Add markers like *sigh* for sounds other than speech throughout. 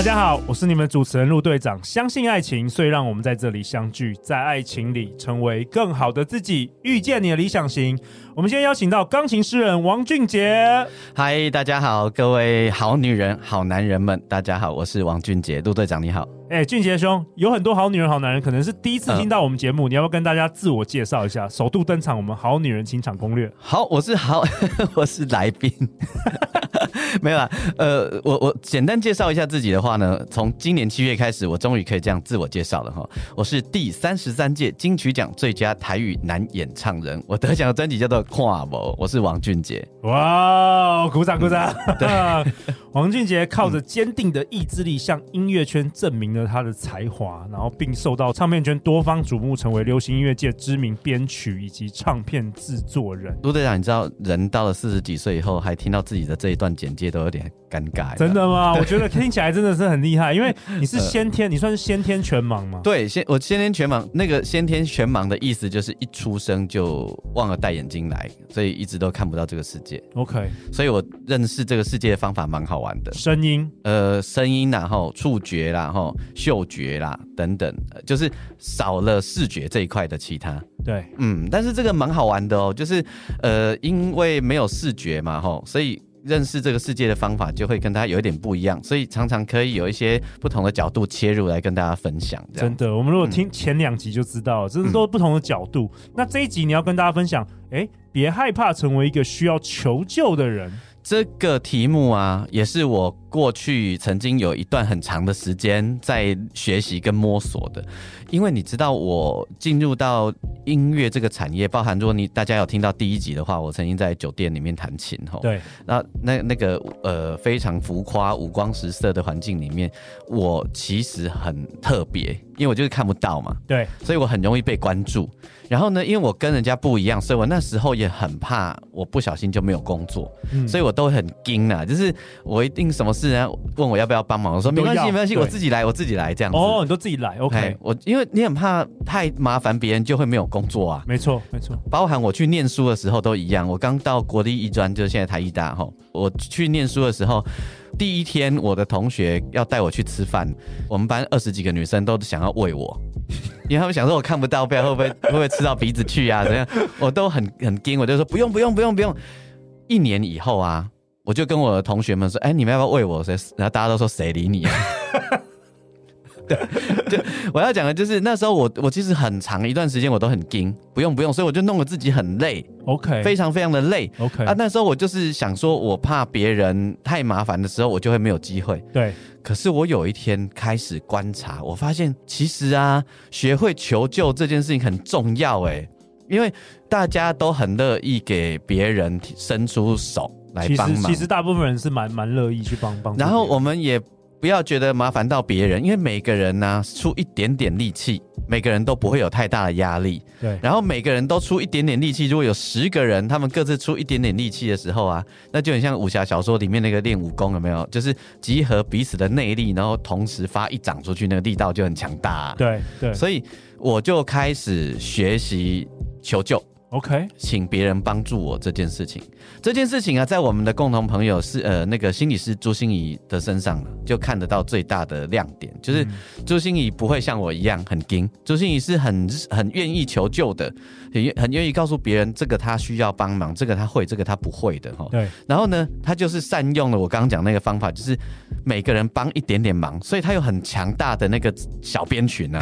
大家好，我是你们主持人陆队长。相信爱情，所以让我们在这里相聚，在爱情里成为更好的自己，遇见你的理想型。我们今天邀请到钢琴诗人王俊杰。嗨，大家好，各位好女人、好男人们，大家好，我是王俊杰，陆队长你好。哎、欸，俊杰兄，有很多好女人、好男人，可能是第一次听到我们节目，呃、你要不要跟大家自我介绍一下？首度登场，我们好女人情场攻略。好，我是好，*laughs* 我是来宾。*laughs* 没有啊，呃，我我简单介绍一下自己的话呢，从今年七月开始，我终于可以这样自我介绍了哈。我是第三十三届金曲奖最佳台语男演唱人，我得奖的专辑叫做《跨博》，我是王俊杰。哇，鼓掌鼓掌！嗯、对，*laughs* 王俊杰靠着坚定的意志力，向音乐圈证明了他的才华，然后并受到唱片圈多方瞩目，成为流行音乐界知名编曲以及唱片制作人。陆队长，你知道人到了四十几岁以后，还听到自己的这一段简介都有点尴尬。真的吗？我觉得听起来真的是很厉害，因为你是先天，呃、你算是先天全盲吗？对，先我先天全盲。那个先天全盲的意思就是一出生就忘了戴眼睛来，所以一直都看不到这个世界。OK，所以我认识这个世界的方法蛮好玩的。声音，呃，声音然后触觉啦，然后嗅觉啦等等，就是少了视觉这一块的其他。对，嗯，但是这个蛮好玩的哦，就是呃，因为没有视觉嘛，吼，所以认识这个世界的方法就会跟大家有一点不一样，所以常常可以有一些不同的角度切入来跟大家分享。真的，我们如果听前两集就知道了，这是都是不同的角度。嗯、那这一集你要跟大家分享，哎，别害怕成为一个需要求救的人。这个题目啊，也是我过去曾经有一段很长的时间在学习跟摸索的。因为你知道，我进入到音乐这个产业，包含如果你大家有听到第一集的话，我曾经在酒店里面弹琴吼。对，那那那个呃非常浮夸、五光十色的环境里面，我其实很特别，因为我就是看不到嘛。对，所以我很容易被关注。然后呢，因为我跟人家不一样，所以我那时候也很怕，我不小心就没有工作，嗯、所以我都很惊啊，就是我一定什么事人家问我要不要帮忙，我说没关系，没关系，我自己来，我自己来这样子。哦，你都自己来，OK。我因为你很怕太麻烦别人，就会没有工作啊。没错，没错。包含我去念书的时候都一样。我刚到国立艺专，就是现在台艺大哈。我去念书的时候，第一天我的同学要带我去吃饭，我们班二十几个女生都想要喂我。*laughs* 因为他们想说我看不到，不然会不会会不会吃到鼻子去啊？怎样？我都很很惊，我就说不用不用不用不用。一年以后啊，我就跟我的同学们说：“哎，你们要不要喂我？”谁？然后大家都说：“谁理你啊？” *laughs* 对，就我要讲的就是那时候我我其实很长一段时间我都很惊，不用不用，所以我就弄得自己很累，OK，非常非常的累，OK 啊。那时候我就是想说，我怕别人太麻烦的时候，我就会没有机会。对。可是我有一天开始观察，我发现其实啊，学会求救这件事情很重要哎，因为大家都很乐意给别人伸出手来帮忙。其实，其实大部分人是蛮蛮乐意去帮帮。然后我们也。不要觉得麻烦到别人，因为每个人呢、啊、出一点点力气，每个人都不会有太大的压力。对，然后每个人都出一点点力气，如果有十个人，他们各自出一点点力气的时候啊，那就很像武侠小说里面那个练武功，有没有？就是集合彼此的内力，然后同时发一掌出去，那个力道就很强大、啊。对对，所以我就开始学习求救。OK，请别人帮助我这件事情，这件事情啊，在我们的共同朋友是呃那个心理师朱心怡的身上就看得到最大的亮点，就是朱心怡不会像我一样很惊，朱心怡是很很愿意求救的，很很愿意告诉别人这个他需要帮忙，这个他会，这个他不会的哈。对，然后呢，他就是善用了我刚刚讲那个方法，就是每个人帮一点点忙，所以他有很强大的那个小编群啊，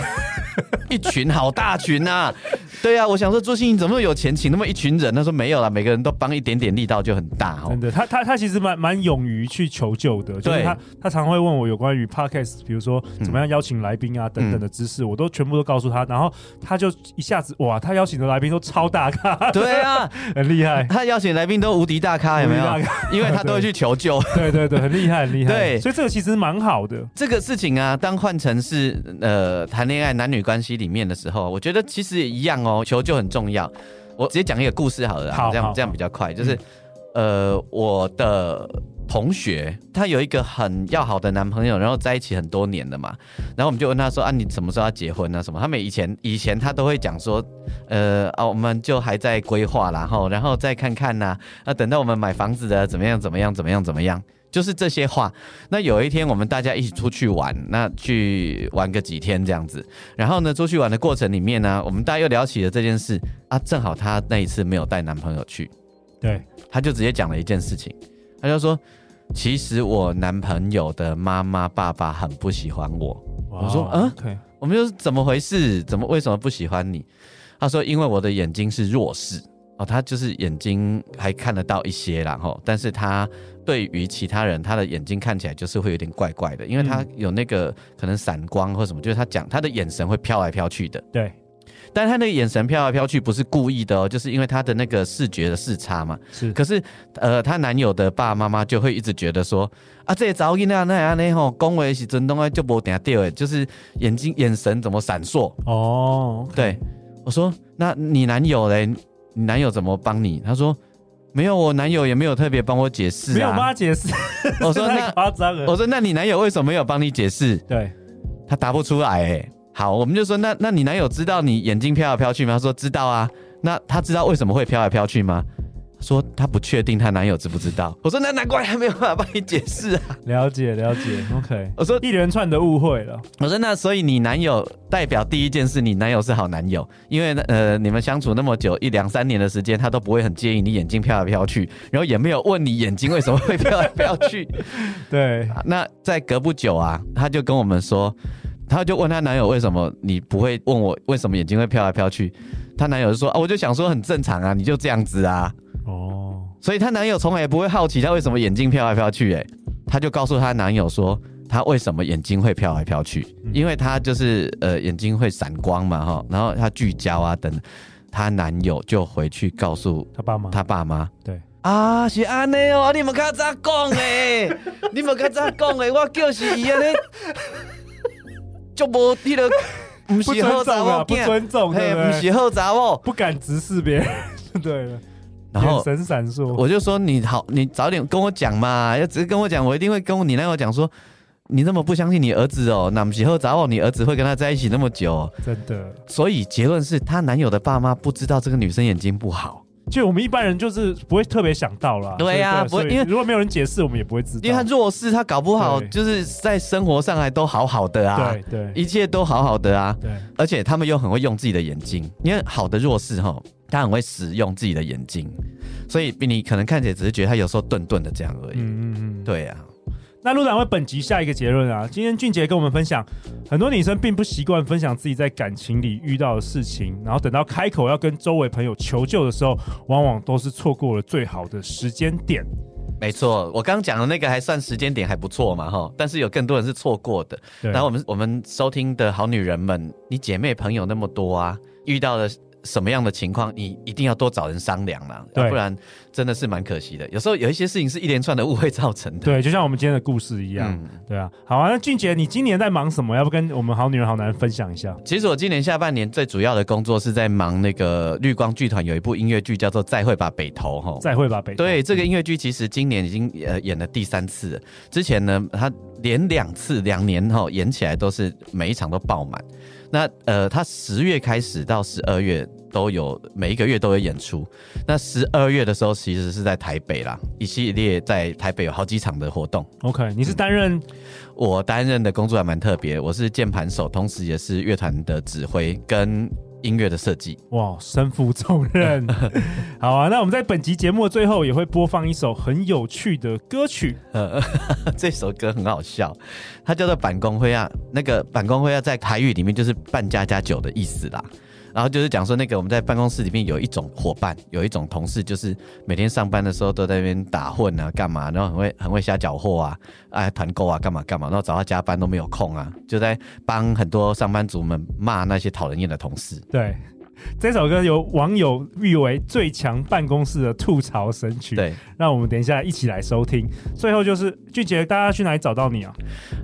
*laughs* 一群好大群啊。*laughs* 对啊，我想说朱心怡怎么会有？钱请那么一群人，他说没有啦，每个人都帮一点点力道就很大哦。真的，他他他其实蛮蛮勇于去求救的，就是他他常会问我有关于 podcast，比如说怎么样邀请来宾啊等等的知识，我都全部都告诉他，然后他就一下子哇，他邀请的来宾都超大咖，对啊，*laughs* 很厉害，他邀请来宾都无敌大咖，有没有？因为他都会去求救，*laughs* 对对对，很厉害很厉害，对，所以这个其实蛮好的。这个事情啊，当换成是呃谈恋爱男女关系里面的时候，我觉得其实也一样哦，求救很重要。我直接讲一个故事好了，好，这样这样比较快。就是，呃，我的同学她有一个很要好的男朋友，然后在一起很多年了嘛，然后我们就问她说啊，你什么时候要结婚啊？什么？他们以前以前她都会讲说，呃啊，我们就还在规划，然后然后再看看呐，啊，等到我们买房子的怎么样怎么样怎么样怎么样。就是这些话。那有一天我们大家一起出去玩，那去玩个几天这样子。然后呢，出去玩的过程里面呢，我们大家又聊起了这件事啊。正好她那一次没有带男朋友去，对，她就直接讲了一件事情，她就说：“其实我男朋友的妈妈爸爸很不喜欢我。”我说：“嗯.我们就是怎么回事？怎么为什么不喜欢你？”她说：“因为我的眼睛是弱视哦，他就是眼睛还看得到一些，然后但是他。”对于其他人，他的眼睛看起来就是会有点怪怪的，因为他有那个可能散光或什么，就是他讲他的眼神会飘来飘去的。对，但是他那个眼神飘来飘去不是故意的哦，就是因为他的那个视觉的视差嘛。是，可是呃，她男友的爸爸妈妈就会一直觉得说啊，这早囡那那样那吼，恭维是真东啊，就不点掉哎，就是眼睛眼神怎么闪烁哦？Okay、对，我说那你男友嘞？你男友怎么帮你？他说。没有，我男友也没有特别帮我解释、啊，没有帮他解释。我说 *laughs* 那夸张了。我说那你男友为什么没有帮你解释？对，他答不出来。哎，好，我们就说那那你男友知道你眼睛飘来飘去吗？他说知道啊。那他知道为什么会飘来飘去吗？说她不确定她男友知不知道。*laughs* 我说那难怪还没有办法帮你解释啊。了解了解，OK。我说一连串的误会了。我说那所以你男友代表第一件事，你男友是好男友，因为呃你们相处那么久一两三年的时间，他都不会很介意你眼睛飘来飘去，然后也没有问你眼睛为什么会飘来飘去。*laughs* 对。那在隔不久啊，他就跟我们说，他就问他男友为什么你不会问我为什么眼睛会飘来飘去？他男友就说啊，我就想说很正常啊，你就这样子啊。哦，所以她男友从来也不会好奇她为什么眼睛飘来飘去，哎，她就告诉她男友说，她为什么眼睛会飘来飘去，因为她就是呃眼睛会闪光嘛哈，然后她聚焦啊等，她男友就回去告诉她爸妈，她爸妈，对。啊是安尼哦，你们较早讲诶，*laughs* 你们较早讲诶，我就是伊安尼，就无迄个 *laughs* 不是好查某，不尊重，嘿，不是好查某，不敢直视别人，*laughs* 对。了。然后神闪烁，我就说你好，你早点跟我讲嘛，要直接跟我讲，我一定会跟你男友讲说，你那么不相信你儿子哦，那么以后找我，你儿子会跟他在一起那么久，真的。所以结论是她男友的爸妈不知道这个女生眼睛不好，就我们一般人就是不会特别想到啦。对呀、啊，不会，因为如果没有人解释，我们也不会知道。因为他弱势，他搞不好就是在生活上还都好好的啊，对对，一切都好好的啊，对。而且他们又很会用自己的眼睛，因为好的弱势哈。他很会使用自己的眼睛，所以比你可能看起来只是觉得他有时候钝钝的这样而已。嗯嗯嗯，对啊。那陆长为本集下一个结论啊，今天俊杰跟我们分享，很多女生并不习惯分享自己在感情里遇到的事情，然后等到开口要跟周围朋友求救的时候，往往都是错过了最好的时间点。没错，我刚刚讲的那个还算时间点还不错嘛哈，但是有更多人是错过的。然后我们我们收听的好女人们，你姐妹朋友那么多啊，遇到的。什么样的情况，你一定要多找人商量啦，要不然真的是蛮可惜的。有时候有一些事情是一连串的误会造成的。对，就像我们今天的故事一样。嗯、对啊，好啊。那俊杰，你今年在忙什么？要不跟我们好女人好男人分享一下？其实我今年下半年最主要的工作是在忙那个绿光剧团有一部音乐剧叫做《再会吧北投》哈。再会吧北投。对，这个音乐剧其实今年已经呃演了第三次了。之前呢，他连两次两年哈演起来都是每一场都爆满。那呃，他十月开始到十二月。都有每一个月都有演出。那十二月的时候，其实是在台北啦，一系列在台北有好几场的活动。OK，你是担任、嗯、我担任的工作还蛮特别，我是键盘手，同时也是乐团的指挥跟音乐的设计。哇，身负重任。*laughs* 好啊，那我们在本集节目的最后也会播放一首很有趣的歌曲。呃，*laughs* 这首歌很好笑，它叫做《板工会啊》，那个“板工会啊”在台语里面就是“半家家酒”的意思啦。然后就是讲说，那个我们在办公室里面有一种伙伴，有一种同事，就是每天上班的时候都在那边打混啊，干嘛，然后很会很会瞎搅和啊，哎团购啊，干嘛干嘛，然后找他加班都没有空啊，就在帮很多上班族们骂那些讨人厌的同事。对，*laughs* 这首歌由网友誉为最强办公室的吐槽神曲。对，那我们等一下一起来收听。最后就是俊杰，大家去哪里找到你啊？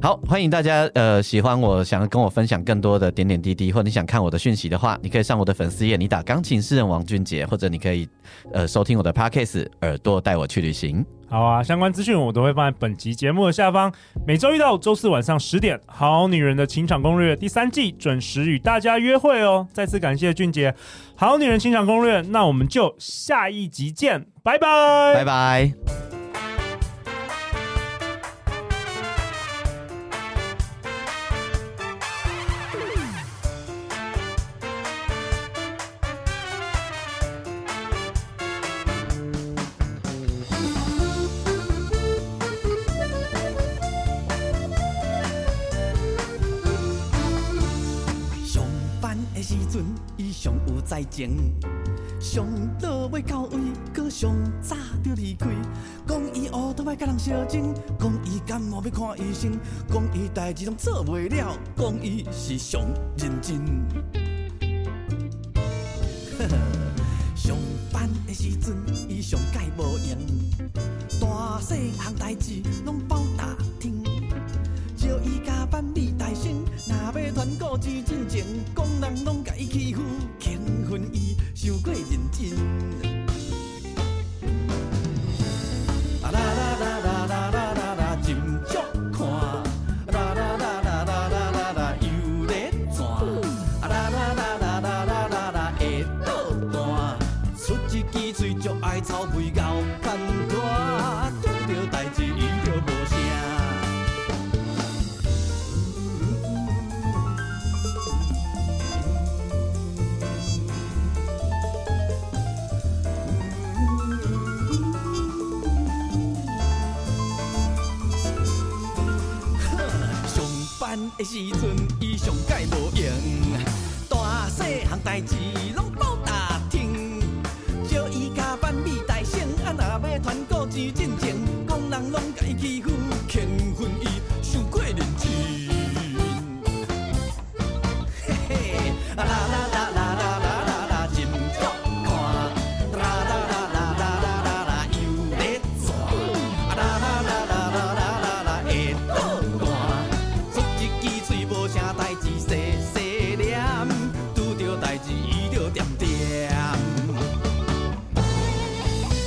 好，欢迎大家，呃，喜欢我想要跟我分享更多的点点滴滴，或者你想看我的讯息的话，你可以上我的粉丝页，你打钢琴诗人王俊杰，或者你可以呃收听我的 Podcast 耳朵带我去旅行。好啊，相关资讯我都会放在本集节目的下方。每周一到周四晚上十点，《好女人的情场攻略》第三季准时与大家约会哦。再次感谢俊杰，《好女人情场攻略》，那我们就下一集见，拜拜，拜拜。在前，上落尾到位，搁上早就离开。讲伊乌托邦甲人相争，讲伊感冒要看医生，讲伊代志拢做袂了，讲伊是上认真。*laughs* 上班的时阵，伊上界无闲，大细项代志拢包代志